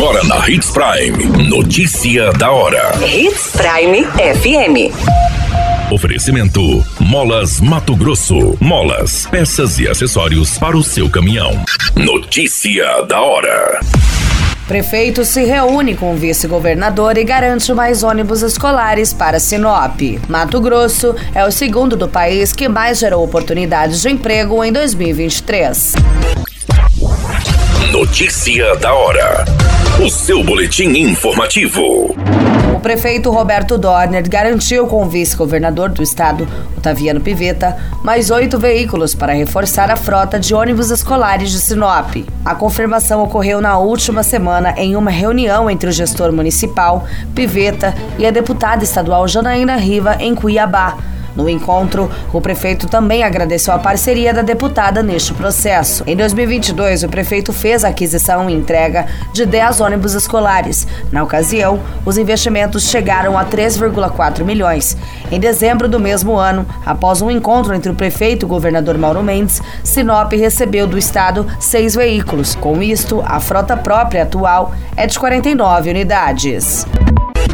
Agora na Hits Prime. Notícia da hora. Hits Prime FM. Oferecimento: Molas Mato Grosso. Molas, peças e acessórios para o seu caminhão. Notícia da hora. Prefeito se reúne com o vice-governador e garante mais ônibus escolares para Sinop. Mato Grosso é o segundo do país que mais gerou oportunidades de emprego em 2023. Notícia da hora. O seu boletim informativo. O prefeito Roberto Dorner garantiu com o vice-governador do estado, Otaviano Piveta, mais oito veículos para reforçar a frota de ônibus escolares de Sinop. A confirmação ocorreu na última semana em uma reunião entre o gestor municipal, Piveta, e a deputada estadual Janaína Riva, em Cuiabá. No encontro, o prefeito também agradeceu a parceria da deputada neste processo. Em 2022, o prefeito fez a aquisição e entrega de 10 ônibus escolares. Na ocasião, os investimentos chegaram a 3,4 milhões. Em dezembro do mesmo ano, após um encontro entre o prefeito e o governador Mauro Mendes, Sinop recebeu do estado seis veículos. Com isto, a frota própria atual é de 49 unidades.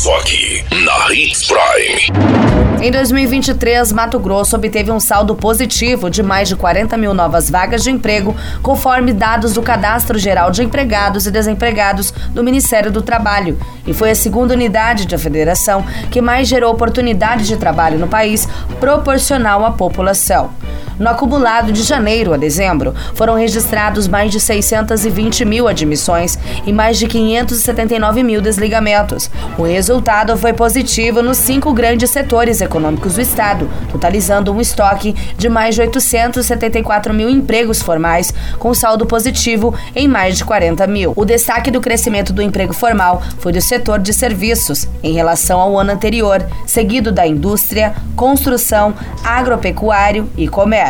Só aqui, na Hits Prime. Em 2023, Mato Grosso obteve um saldo positivo de mais de 40 mil novas vagas de emprego, conforme dados do Cadastro Geral de Empregados e Desempregados do Ministério do Trabalho. E foi a segunda unidade da federação que mais gerou oportunidades de trabalho no país, proporcional à população. No acumulado de janeiro a dezembro, foram registrados mais de 620 mil admissões e mais de 579 mil desligamentos. O resultado foi positivo nos cinco grandes setores econômicos do Estado, totalizando um estoque de mais de 874 mil empregos formais, com saldo positivo em mais de 40 mil. O destaque do crescimento do emprego formal foi do setor de serviços, em relação ao ano anterior, seguido da indústria, construção, agropecuário e comércio.